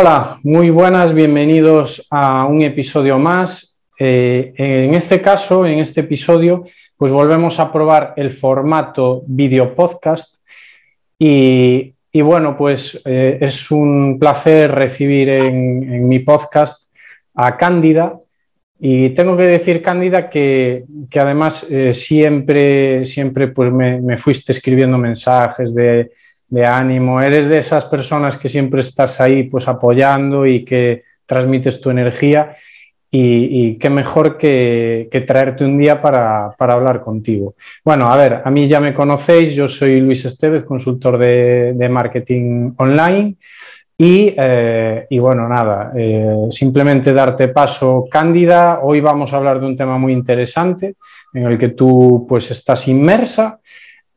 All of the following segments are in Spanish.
Hola, muy buenas, bienvenidos a un episodio más. Eh, en este caso, en este episodio, pues volvemos a probar el formato video podcast y, bueno, pues eh, es un placer recibir en, mi podcast a Cándida y tengo que decir, Cándida, que, además eh, siempre, siempre pues me fuiste escribiendo mensajes de de ánimo, eres de esas personas que siempre estás ahí pues apoyando y que transmites tu energía. Y, qué mejor que, traerte un día para, hablar contigo. Bueno, a ver, a mí ya me conocéis, yo soy Luis Estevez, consultor de, marketing online. Y, eh, bueno, nada, eh, simplemente darte paso, Cándida, hoy vamos a hablar de un tema muy interesante en el que tú pues estás inmersa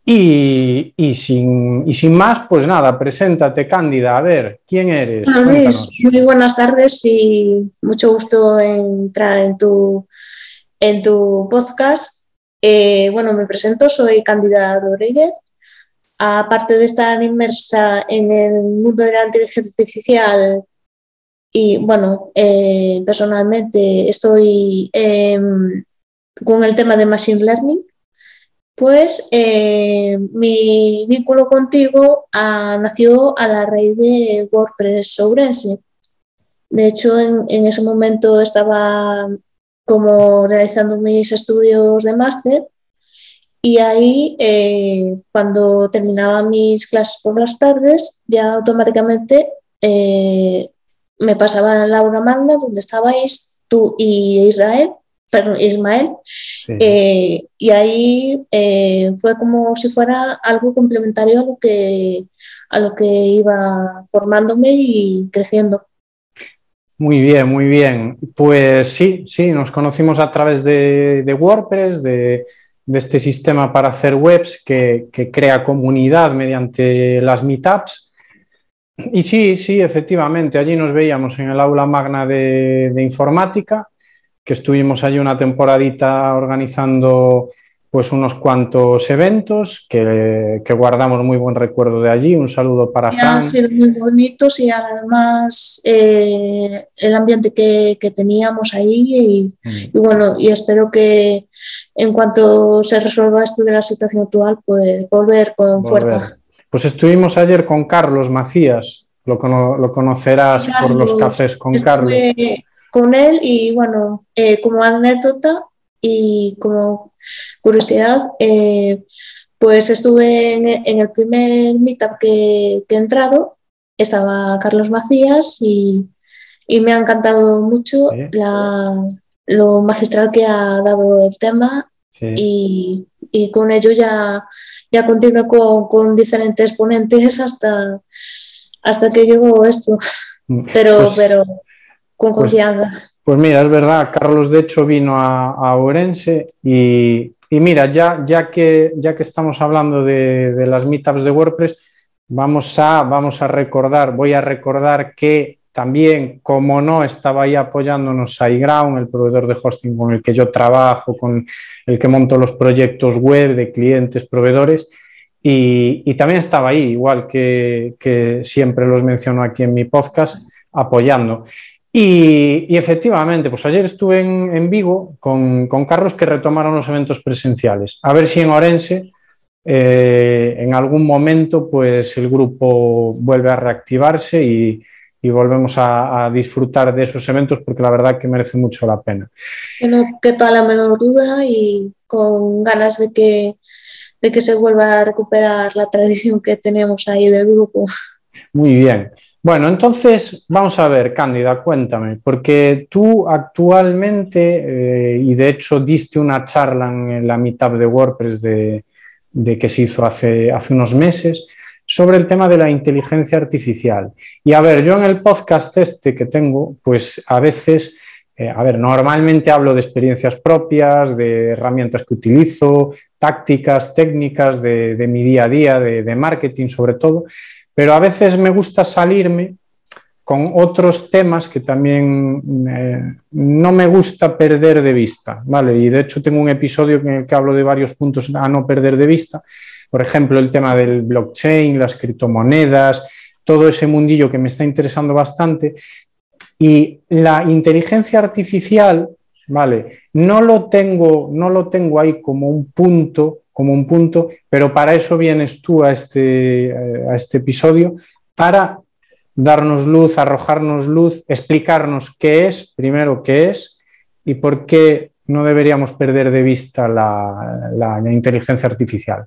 y, sin, sin, más, pues nada, preséntate, Cándida. A ver, ¿quién eres? muy buenas tardes y mucho gusto entrar en tu, en tu podcast. Eh, bueno, me presento, soy Cándida Rodríguez. Aparte de estar inmersa en el mundo de la inteligencia artificial y, bueno, eh, personalmente estoy em, con el tema de Machine Learning pues eh, mi vínculo contigo ah, nació a la raíz de WordPress Ourense. De hecho, en, ese momento estaba como realizando mis estudios de máster y ahí, eh, cuando terminaba mis clases por las tardes, ya automáticamente eh, me pasaba a la aula magna donde estabais tú y Israel perdón, Ismael, eh, y ahí eh, fue como si fuera algo complementario a lo que, a lo que iba formándome y creciendo. Muy bien, muy bien. Pues sí, sí, nos conocimos a través de, WordPress, de, este sistema para hacer webs que, crea comunidad mediante las meetups. Y sí, sí, efectivamente, allí nos veíamos en el aula magna de informática que estuvimos allí una temporadita organizando pues unos cuantos eventos que, guardamos muy buen recuerdo de allí. Un saludo para Fran. Han sido muy bonitos y además eh, el ambiente que, teníamos ahí mm. y, bueno, y espero que en cuanto se resuelva esto de la situación actual, pues volver con fuerza. Pues estuvimos ayer con Carlos Macías, lo, conocerás por los cafés con Carlos con él y bueno, eh, como anécdota y como curiosidad, eh, pues estuve en, el primer meetup que, he entrado, estaba Carlos Macías y, me ha encantado mucho lo magistral que ha dado el tema y, con ello ya, ya continué con, diferentes ponentes hasta, hasta que llegó esto. Mm, pero, pues pero con pues, confianza. Pues, mira, es verdad, Carlos de hecho vino a, Orense y, mira, ya, ya, que, ya que estamos hablando de, las meetups de WordPress, vamos a, vamos a recordar, voy a recordar que también, como no, estaba ahí apoyándonos SiteGround, el proveedor de hosting con el que yo trabajo, con el que monto los proyectos web de clientes, proveedores, y, también estaba ahí, igual que, que, siempre los menciono aquí en mi podcast, apoyando. Y, efectivamente, pues ayer estuve en, Vigo con, Carlos que retomaron los eventos presenciales. A ver si en Orense eh, en algún momento pues el grupo vuelve a reactivarse y, volvemos a, disfrutar de esos eventos porque la verdad que merece mucho la pena. Que no quepa la menor duda y con ganas de que, de que se vuelva a recuperar la tradición que tenemos ahí del grupo. Muy bien. Bueno, entonces vamos a ver, Cándida, cuéntame, porque tú actualmente, eh, y de hecho diste una charla en la mitad de WordPress de, que se hizo hace, unos meses, sobre el tema de la inteligencia artificial. Y a ver, yo en el podcast este que tengo, pues a veces, eh, a ver, normalmente hablo de experiencias propias, de herramientas que utilizo, tácticas, técnicas de, mi día a día, de marketing sobre todo, pero a veces me gusta salirme con otros temas que también no me gusta perder de vista, ¿vale? Y de hecho tengo un episodio en el que hablo de varios puntos a no perder de vista, por ejemplo, el tema del blockchain, las criptomonedas, todo ese mundillo que me está interesando bastante. Y la inteligencia artificial, ¿vale? No lo tengo, no lo tengo ahí como un punto, como un punto, pero para eso vienes tú a este, eh, a este episodio, para darnos luz, arrojarnos luz, explicarnos qué es, primero qué es y por qué no deberíamos perder de vista la, inteligencia artificial.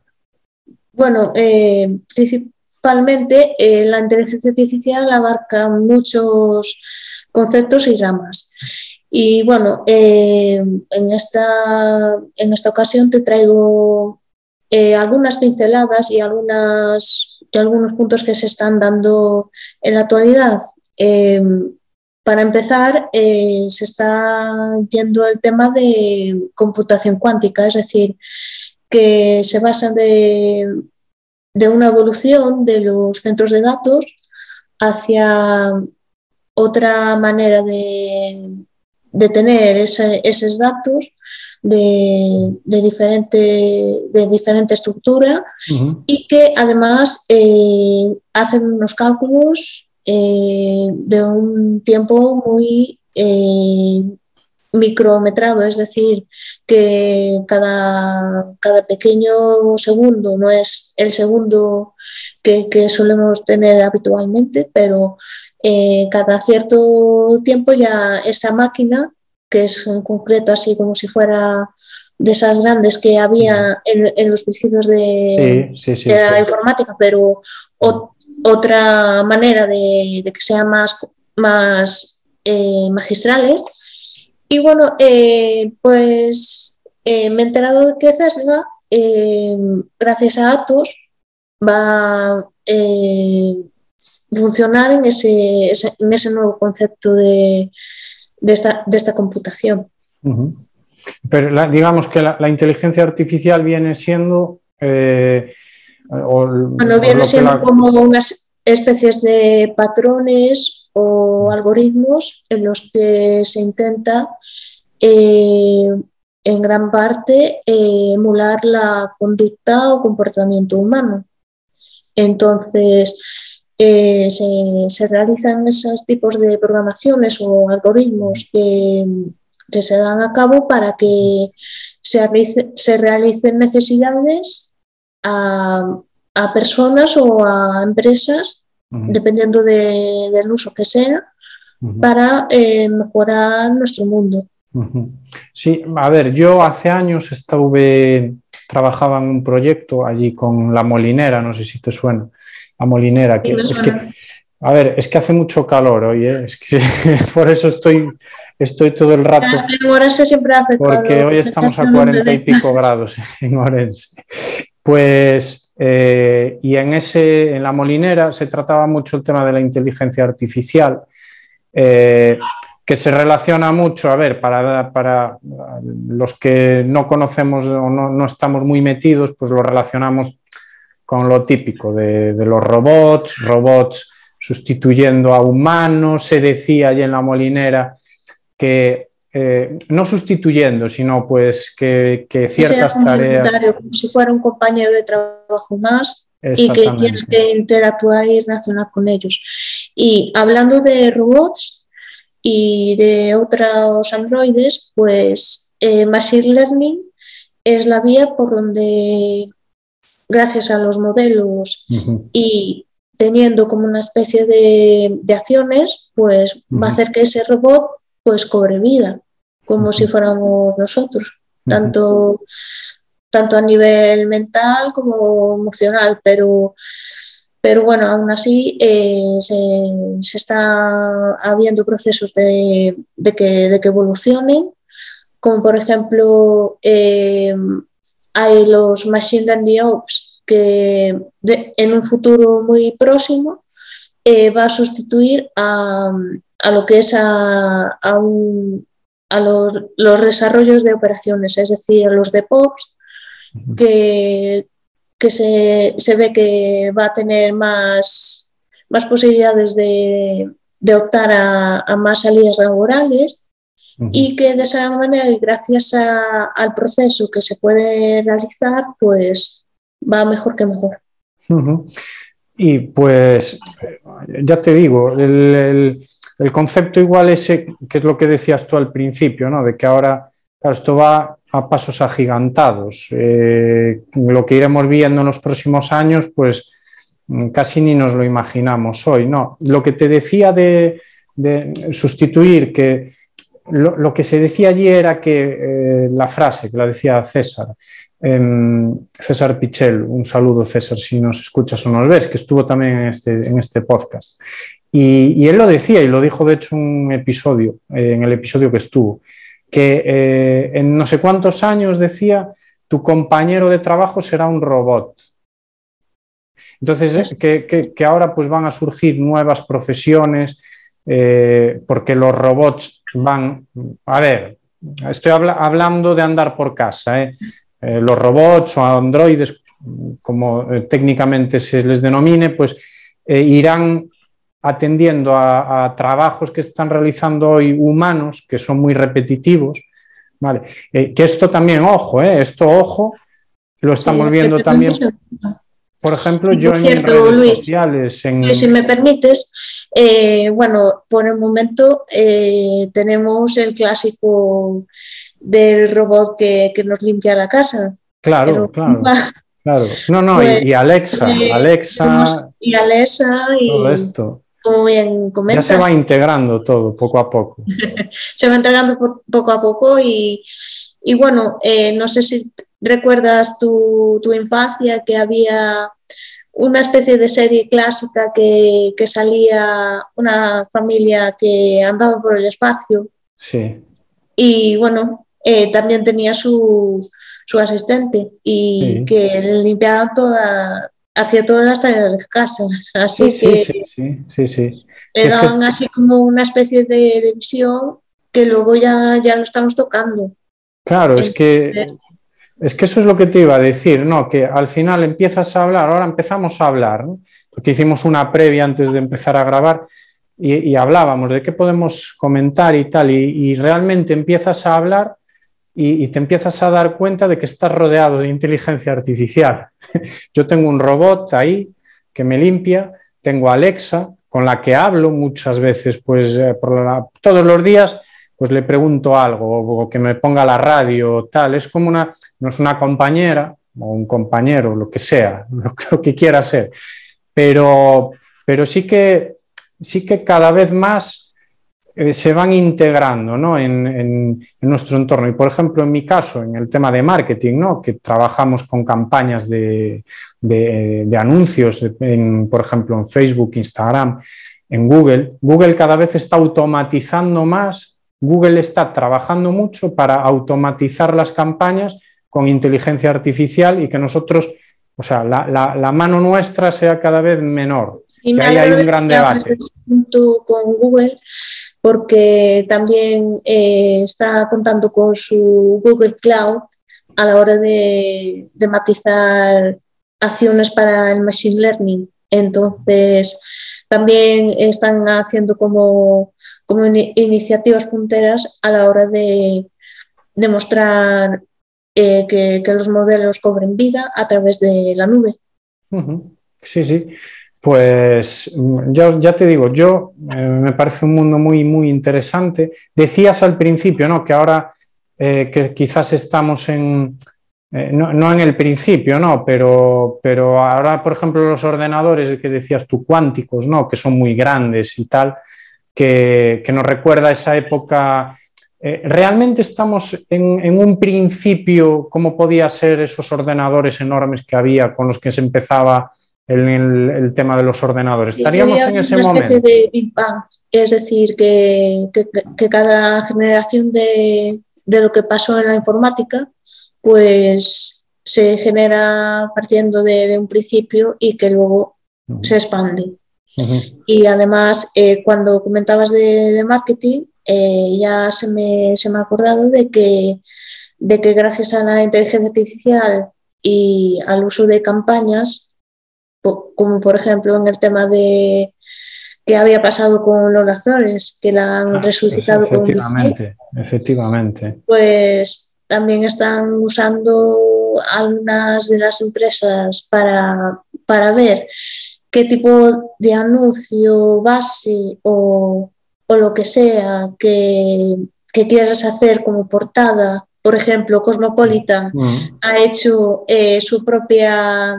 Bueno, eh, principalmente eh, la inteligencia artificial abarca muchos conceptos y ramas. Y bueno, eh, en, esta, en esta ocasión te traigo algunas pinceladas y algunas algunos puntos que se están dando en la actualidad. Eh, para empezar, eh, se está yendo el tema de computación cuántica, es decir, que se basa de, una evolución de los centros de datos hacia otra manera de, tener esos datos de, diferente, de diferente estructura y que además eh, hacen unos cálculos eh, de un tiempo muy eh, micrometrado, es decir, que cada, cada, pequeño segundo no es el segundo que, que solemos tener habitualmente, pero cada cierto tiempo ya esa máquina que es en concreto así como si fuera de esas grandes que había en, los principios de, la informática, pero otra manera de, que sean más, más eh, magistrales. Y bueno, eh, pues eh, me he enterado de que Cesga, gracias a Atos, va a funcionar en ese, en ese nuevo concepto de, de esta, computación. Pero digamos que la, inteligencia artificial viene siendo... Eh, bueno, viene siendo como unas especies de patrones o algoritmos en los que se intenta eh, en gran parte eh, emular la conducta o comportamiento humano. Entonces, eh, se, realizan esos tipos de programaciones o algoritmos que, se dan a cabo para que se, se realicen necesidades a, personas o a empresas, dependiendo del uso que sea, para eh, mejorar nuestro mundo. Sí, a ver, yo hace años estuve, trabajaba en un proyecto allí con La Molinera, no sé si te suena a Molinera. Que, es que, a ver, es que hace mucho calor hoy, ¿eh? es que, por eso estoy, estoy todo el rato. en Orense siempre hace Porque hoy estamos a cuarenta y pico grados en Orense. Pues, eh, y en, ese, en la Molinera se trataba mucho el tema de la inteligencia artificial. Eh, que se relaciona mucho, a ver, para, para los que no conocemos o no, no, estamos muy metidos, pues lo relacionamos con lo típico de, los robots, robots sustituyendo a humanos, se decía allí en la molinera que eh, no sustituyendo, sino pues que, ciertas tareas... Como si fuera un compañero de trabajo más y que tienes que interactuar y relacionar con ellos. Y hablando de robots y de otros androides, pues eh, Machine Learning es la vía por donde gracias a los modelos y teniendo como una especie de, acciones, pues va a hacer que ese robot pues cobre vida, como si fuéramos nosotros, tanto, tanto a nivel mental como emocional, pero, pero bueno, aún así eh, se, está habiendo procesos de, que, de que evolucionen, como por ejemplo eh, hay los Machine Learning Ops que en un futuro muy próximo eh, va a sustituir a, lo que es a, los, desarrollos de operaciones, es decir, a los de POPs, que, que se, ve que va a tener más, más posibilidades de, optar a, más salidas laborales y que de esa manera y gracias al proceso que se puede realizar, pues va mejor que mejor. Y pues, ya te digo, el, concepto igual ese, que es lo que decías tú al principio, ¿no? De que ahora esto va a pasos agigantados. Eh, lo que iremos viendo en los próximos años, pues casi ni nos lo imaginamos hoy, ¿no? Lo que te decía de, sustituir, que lo, que se decía allí era que eh, la frase que la decía César, em, César Pichel, un saludo César si nos escuchas o nos ves, que estuvo también en este, en este podcast. Y, él lo decía, y lo dijo de hecho un episodio, eh, en el episodio que estuvo, que eh, en no sé cuántos años decía, tu compañero de trabajo será un robot. Entonces, que, ahora pues van a surgir nuevas profesiones, eh, porque los robots van, a ver, estoy hablando de andar por casa, ¿eh? los robots o androides, como técnicamente se les denomine, pues irán atendiendo a, trabajos que están realizando hoy humanos, que son muy repetitivos, ¿vale? Eh, que esto también, ojo, ¿eh? esto, ojo, lo estamos viendo también, por ejemplo, yo en redes sociales... Si me permites, eh, bueno, por el momento tenemos el clásico del robot que, nos limpia la casa. Claro, claro. Claro, no, no, y, pues, Alexa, Alexa. Y Alexa y todo esto como bien comentas. Ya se va integrando todo poco a poco. se va integrando poco a poco y, bueno, eh, no sé si recuerdas tu, infancia que había una especie de serie clásica que, salía una familia que andaba por el espacio. Sí. Y bueno, eh, también tenía su, asistente y que limpiaba toda, hacía todas las tareas de casa. Así sí, que sí, sí, sí, sí, Eran así como una especie de, visión que luego ya, ya lo estamos tocando. Claro, es que, es que eso es lo que te iba a decir, ¿no? Que al final empiezas a hablar, ahora empezamos a hablar, ¿no? porque hicimos una previa antes de empezar a grabar y, hablábamos de qué podemos comentar y tal, y realmente empiezas a hablar y, te empiezas a dar cuenta de que estás rodeado de inteligencia artificial. Yo tengo un robot ahí que me limpia, tengo Alexa con la que hablo muchas veces, pues eh, todos los días, pues le pregunto algo o que me ponga la radio o tal. Es como una, no es una compañera o un compañero, lo que sea, lo, que quiera ser, pero, pero sí que sí que cada vez más eh, se van integrando ¿no? en, nuestro entorno. Y, por ejemplo, en mi caso, en el tema de marketing, ¿no? que trabajamos con campañas de, anuncios, por ejemplo, en Facebook, Instagram, en Google, Google cada vez está automatizando más, Google está trabajando mucho para automatizar las campañas con inteligencia artificial y que nosotros, o sea, la, mano nuestra sea cada vez menor. Y, ahí hay un gran debate. Con Google porque también eh, está contando con su Google Cloud a la hora de, matizar acciones para el Machine Learning. Entonces, también están haciendo como, como iniciativas punteras a la hora de demostrar eh, que, los modelos cobren vida a través de la nube. Sí, sí. Pues mm, ya, te digo, yo eh, me parece un mundo muy, muy interesante. Decías al principio, ¿no? Que ahora eh, que quizás estamos en, eh, no, en el principio, ¿no? Pero, pero ahora, por ejemplo, los ordenadores que decías tú, cuánticos, ¿no? Que son muy grandes y tal, que, nos recuerda esa época. ¿Realmente estamos en, en, un principio, como podía ser esos ordenadores enormes que había con los que se empezaba el, el, tema de los ordenadores. Estaríamos en ese una momento. de Big Bang, es decir, que, que, cada generación de, de, lo que pasó en la informática, pues se genera partiendo de, de un principio y que luego se expande. Y además, eh, cuando comentabas de, de marketing, eh, ya se me, se me ha acordado de que, de que gracias a la inteligencia artificial y al uso de campañas, como por ejemplo en el tema de que había pasado con Lola Flores, que la han ah, resucitado efectivamente, efectivamente. Pues también están usando algunas de las empresas para, para ver qué tipo de anuncio base o, o lo que sea que, que, quieras hacer como portada. Por ejemplo, Cosmopolitan mm. ha hecho eh, su propia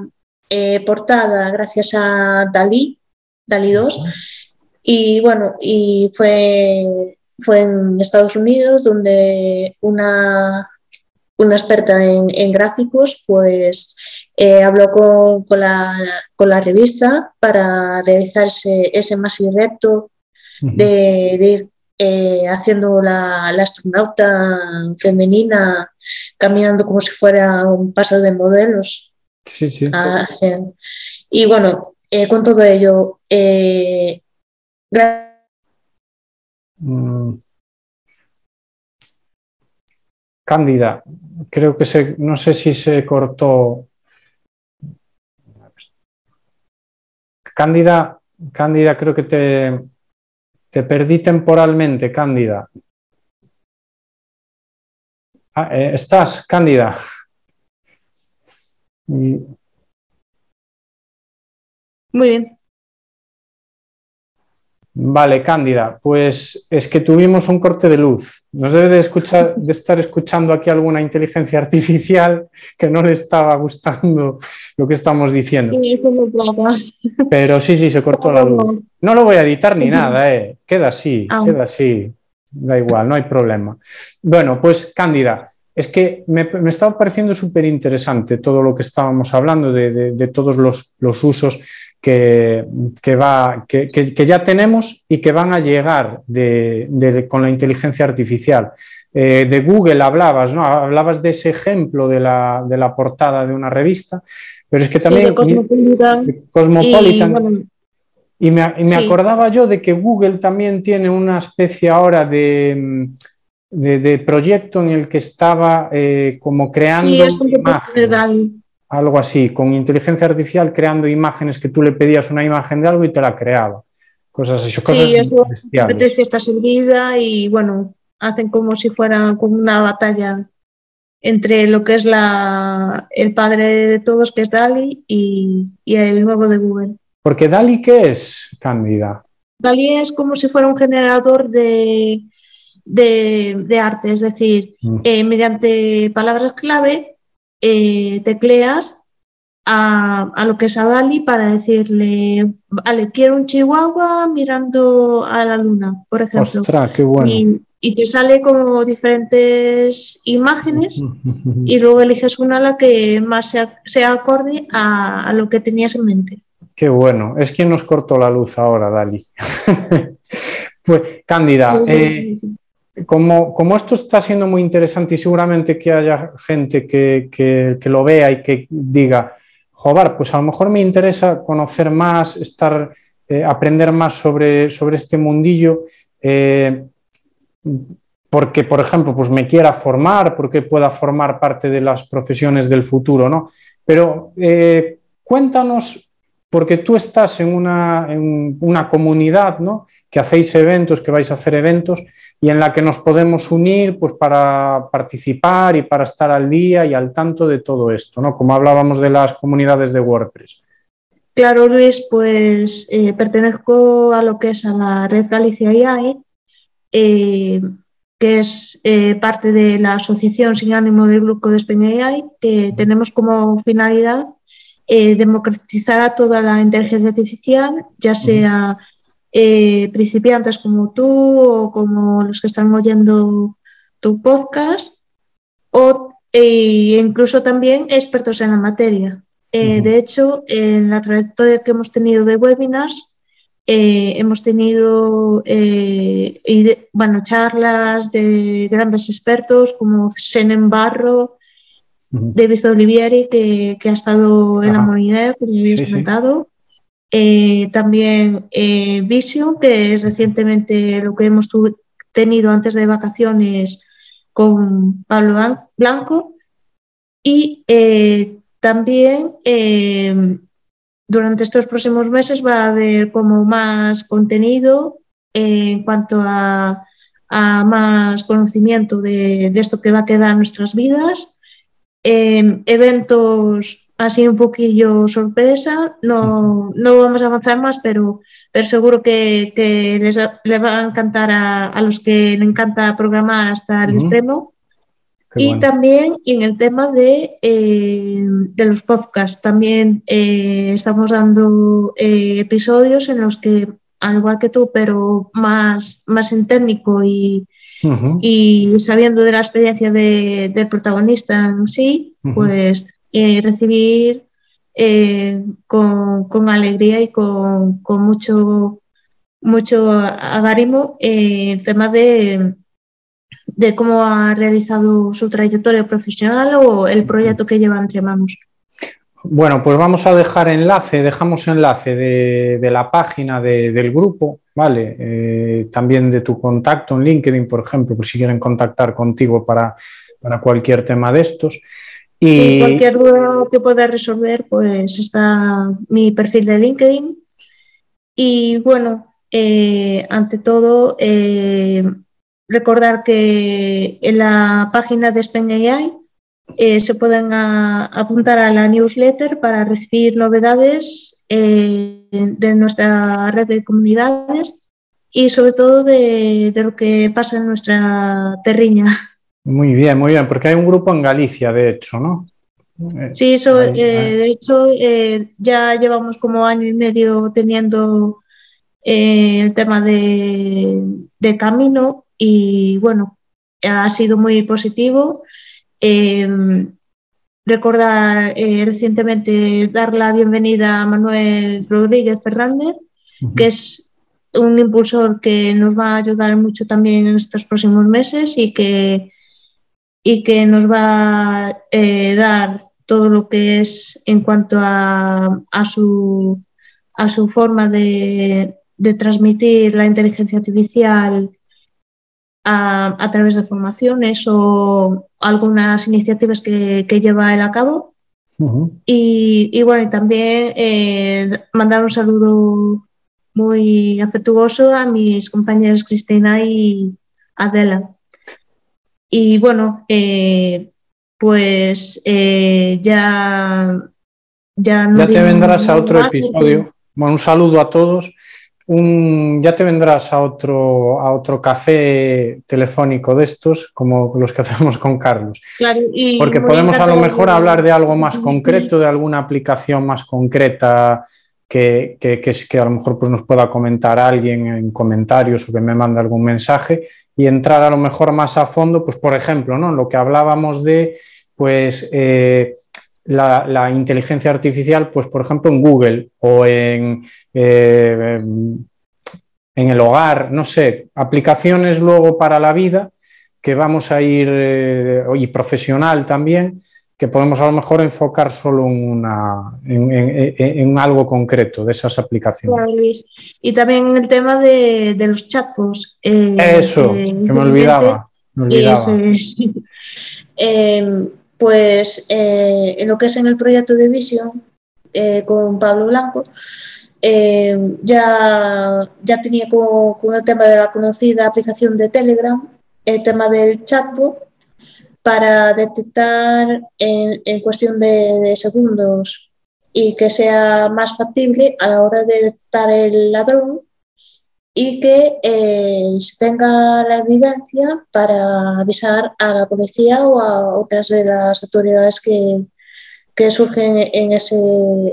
eh, portada gracias a Dalí, Dalí 2. Y bueno, y fue, fue en Estados Unidos donde una, una experta en, en gráficos pues eh, habló con, con, la, con, la, revista para realizarse ese más recto de, de, ir eh, haciendo la, la, astronauta femenina caminando como si fuera un paso de modelos. Sí, sí. Y bueno, eh, con todo ello, eh, mm. Cándida, creo que se, no sé si se cortó. Cándida, Cándida, creo que te, te perdí temporalmente, Cándida. Ah, eh, ¿Estás, Cándida? Muy bien. Vale, Cándida, pues es que tuvimos un corte de luz. Nos debe de, escuchar, de estar escuchando aquí alguna inteligencia artificial que no le estaba gustando lo que estamos diciendo. Pero sí, sí, se cortó la luz. No lo voy a editar ni nada, ¿eh? queda así, ah. queda así. Da igual, no hay problema. Bueno, pues Cándida, es que me, me estaba pareciendo súper interesante todo lo que estábamos hablando de, de, todos los, los usos que, que, va, que, que, ya tenemos y que van a llegar de, con la inteligencia artificial. Eh, de Google hablabas, ¿no? Hablabas de ese ejemplo de la, de la portada de una revista, pero es que también... Sí, Cosmopolitan. Cosmopolitan y, y, me, y me sí. acordaba yo de que Google también tiene una especie ahora de de, de, proyecto en el que estaba eh, como creando sí, imágenes, algo así, con inteligencia artificial creando imágenes que tú le pedías una imagen de algo y te la creaba. Cosas así, cosas sí, eso apetece esta servida y bueno, hacen como si fuera como una batalla entre lo que es la, el padre de todos, que es Dali, y, y el nuevo de Google. Porque Dali, ¿qué es, Cándida? Dali es como si fuera un generador de, de, de arte, es decir, mm. eh, mediante palabras clave eh, tecleas a, a, lo que es a Dali para decirle, vale, quiero un chihuahua mirando a la luna, por ejemplo. Ostras, qué bueno. Y, y, te sale como diferentes imágenes y luego eliges una la que más sea, sea acorde a, a, lo que tenías en mente. Qué bueno. Es quien nos cortó la luz ahora, Dali. pues, Cándida, sí, eh, sí como, esto está siendo muy interesante y seguramente que haya gente que, lo vea y que diga, joder, pues a lo mejor me interesa conocer más, estar, eh, aprender más sobre, sobre este mundillo, eh, porque, por ejemplo, pues me quiera formar, porque pueda formar parte de las profesiones del futuro, ¿no? Pero eh, cuéntanos, porque tú estás en una, en una comunidad, ¿no? Que hacéis eventos, que vais a hacer eventos, y en la que nos podemos unir pues, para participar y para estar al día y al tanto de todo esto, ¿no? Como hablábamos de las comunidades de WordPress. Claro, Luis, pues eh, pertenezco a lo que es a la red Galicia AI, eh, que es eh, parte de la asociación sin ánimo del grupo de España AI, que tenemos como finalidad democratizar a toda la inteligencia artificial, ya sea eh, principiantes como tú o como los que están oyendo tu podcast, o e incluso también expertos en la materia. Eh, uh -huh. De hecho, en la trayectoria que hemos tenido de webinars, eh, hemos tenido eh, de, bueno, charlas de grandes expertos como Senen Barro, uh -huh. David Olivieri, que, que, ha estado en Ajá. la Molinera, como habéis sí, comentado, eh, también eh, Vision, que es recientemente lo que hemos tenido antes de vacaciones con Pablo Blanco. Y eh, también eh, durante estos próximos meses va a haber como más contenido en cuanto a, más conocimiento de, de, esto que va a quedar en nuestras vidas. eventos así un poquillo sorpresa. No, no vamos a avanzar más, pero, pero seguro que, que les, les, va a encantar a, a, los que le encanta programar hasta el uh -huh. extremo. Qué y bueno. también en el tema de, eh, de los podcasts, también eh, estamos dando eh, episodios en los que, al igual que tú, pero más, más en técnico y, uh -huh. y sabiendo de la experiencia de, del protagonista en sí, uh -huh. pues eh, recibir eh, con, con, alegría y con, con mucho, mucho agarimo eh, el tema de, de cómo ha realizado su trayectoria profesional o el proyecto que lleva entre manos. Bueno, pues vamos a dejar enlace, dejamos enlace de, de la página de, del grupo, ¿vale? Eh, también de tu contacto en LinkedIn, por ejemplo, por si quieren contactar contigo para, para cualquier tema de estos. Y... Sí, cualquier duda que pueda resolver, pues está mi perfil de LinkedIn. Y bueno, eh, ante todo, eh, recordar que en la página de Spain AI eh, se pueden a, apuntar a la newsletter para recibir novedades eh, de nuestra red de comunidades y sobre todo de, de lo que pasa en nuestra terriña. Muy bien, muy bien, porque hay un grupo en Galicia, de hecho, ¿no? Sí, eso, eh, de hecho, eh, ya llevamos como año y medio teniendo eh, el tema de, de, camino y bueno, ha sido muy positivo. recordar recientemente dar la bienvenida a Manuel Rodríguez Fernández, uh -huh. que es un impulsor que nos va a ayudar mucho también en estos próximos meses y que y que nos va a eh, dar todo lo que es en cuanto a, a, su, a su forma de, de, transmitir la inteligencia artificial a, a, través de formaciones o algunas iniciativas que, que lleva él a cabo. Uh -huh. y, y, bueno, y también eh, mandar un saludo muy afectuoso a mis compañeras Cristina y Adela. Y bueno, eh, pues eh, ya, ya, no ya te vendrás a otro episodio. Bueno, un saludo a todos. Un, ya te vendrás a otro, a otro café telefónico de estos, como los que hacemos con Carlos. Claro, Porque podemos a lo mejor hablar de algo más concreto, de alguna aplicación más concreta que, que, que, que a lo mejor pues, nos pueda comentar alguien en comentarios o que me mande algún mensaje y entrar a lo mejor más a fondo, pues por ejemplo, ¿no? lo que hablábamos de pues, eh, la, inteligencia artificial, pues por ejemplo en Google o en, eh, en el hogar, no sé, aplicaciones luego para la vida que vamos a ir, eh, y profesional también, que podemos a lo mejor enfocar solo en, una, en, en, en algo concreto de esas aplicaciones. Claro, Luis. Y también el tema de, de los chatbots. Eh, Eso, eh, que me olvidaba. Me olvidaba. eh, pues eh, en lo que es en el proyecto de Vision con Pablo Blanco, ya, ya tenía con, con el tema de la conocida aplicación de Telegram el tema del chatbot para detectar en, en cuestión de, de, segundos y que sea más factible a la hora de detectar el ladrón y que eh, se tenga la evidencia para avisar a la policía o a otras de las autoridades que, que surgen en, ese,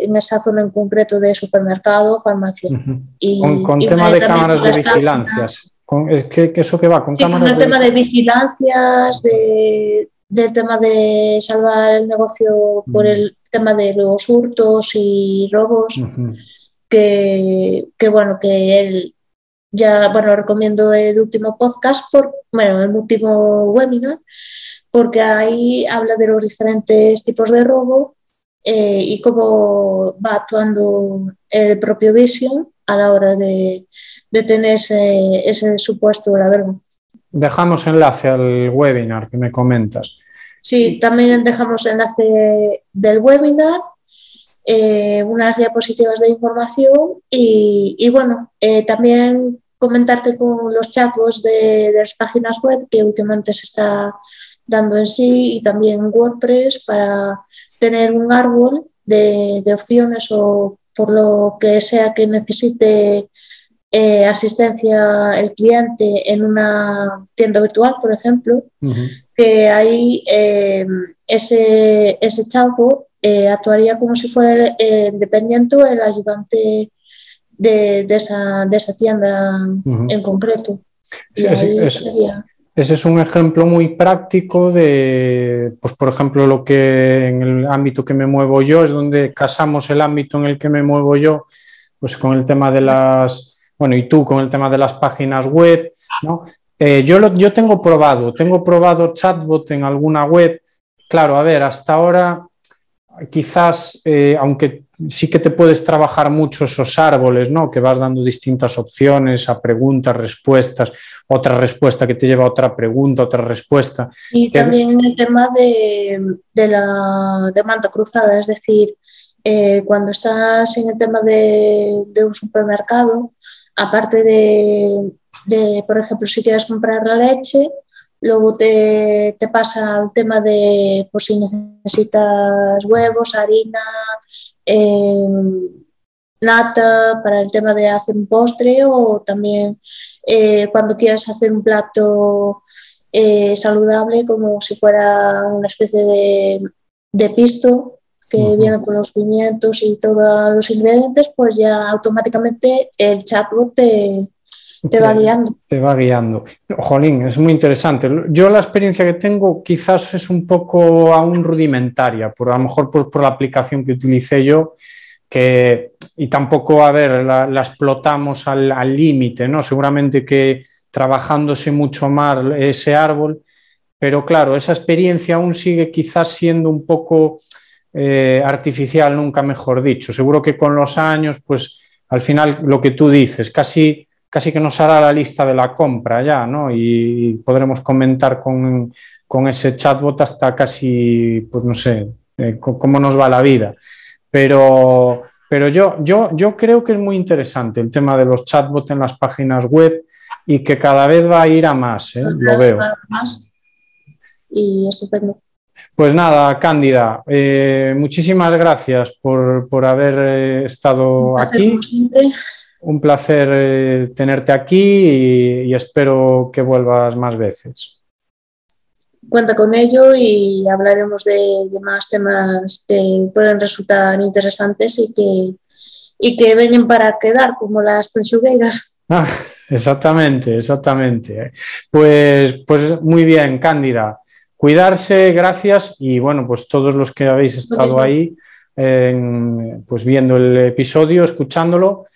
en esa zona en concreto de supermercado farmacia. Uh -huh. y, con, con y tema de cámaras de vigilancias. Con, es que, que, eso que va con sí, cámaras. Con el de... tema de vigilancias, de, del tema de salvar el negocio por uh -huh. el tema de los hurtos y robos, uh -huh. que, que, bueno, que él ya, bueno, recomiendo el último podcast, por, bueno, el último webinar, porque ahí habla de los diferentes tipos de robo eh, y cómo va actuando el propio Vision a la hora de, de tener ese, ese, supuesto ladrón. Dejamos enlace al webinar que me comentas. Sí, también dejamos enlace del webinar, eh, unas diapositivas de información y, y bueno, eh, también comentarte con los chatbots de, de, las páginas web que últimamente se está dando en sí y también WordPress para tener un árbol de, opciones o por lo que sea que necesite eh, asistencia el cliente en una tienda virtual, por ejemplo, que ahí eh, ese, ese chavo eh, actuaría como si fuera dependiente o el ayudante de, esa, de esa, tienda en concreto. Y ahí sería ese es un ejemplo muy práctico de, pues por ejemplo, lo que en el ámbito que me muevo yo es donde casamos el ámbito en el que me muevo yo, pues con el tema de las, bueno, y tú con el tema de las páginas web, ¿no? Eh, yo, lo, yo tengo probado, tengo probado chatbot en alguna web. Claro, a ver, hasta ahora quizás, eh, aunque sí que te puedes trabajar mucho esos árboles, ¿no? Que vas dando distintas opciones a preguntas, respuestas, otra respuesta que te lleva a otra pregunta, otra respuesta. Y también el tema de, la demanda cruzada, es decir, eh, cuando estás en el tema de, un supermercado, aparte de, de, por ejemplo, si quieres comprar la leche, Luego te, pasa al tema de pues, si necesitas huevos, harina, em, nata para el tema de hacer un postre o también eh, cuando quieras hacer un plato eh, saludable como si fuera una especie de, pisto que viene con los pimientos y todos los ingredientes, pues ya automáticamente el chatbot te, te va guiando. Te va guiando. Jolín, es muy interesante. Yo la experiencia que tengo quizás es un poco aún rudimentaria, por, a lo mejor por, la aplicación que utilicé yo, que, y tampoco, a ver, la, explotamos al límite, ¿no? Seguramente que trabajándose mucho más ese árbol, pero claro, esa experiencia aún sigue quizás siendo un poco eh, artificial, nunca mejor dicho. Seguro que con los años, pues al final lo que tú dices, casi casi que nos hará la lista de la compra ya, ¿no? Y podremos comentar con, ese chatbot hasta casi, pues no sé, eh, cómo nos va la vida. Pero, pero yo, yo, yo creo que es muy interesante el tema de los chatbots en las páginas web y que cada vez va a ir a más, ¿eh? lo veo. Y estupendo. Pues nada, Cándida, eh, muchísimas gracias por, haber estado aquí un placer eh, tenerte aquí y, espero que vuelvas más veces. Cuenta con ello y hablaremos de, más temas que pueden resultar interesantes y que, y que vengan para quedar, como las pensugueiras. Ah, exactamente, exactamente. Pues, pues muy bien, Cándida. Cuidarse, gracias y bueno, pues todos los que habéis estado ahí pues viendo el episodio, escuchándolo,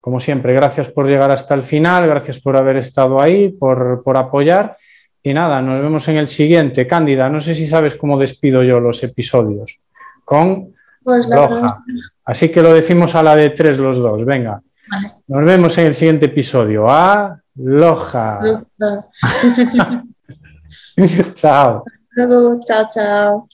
como siempre, gracias por llegar hasta el final, gracias por haber estado ahí, por, apoyar. Y nada, nos vemos en el siguiente. Cándida, no sé si sabes cómo despido yo los episodios. Con pues Loja. Así que lo decimos a la de tres los dos. Venga. Nos vemos en el siguiente episodio. A tchau. Tá Falou, tchau, tchau.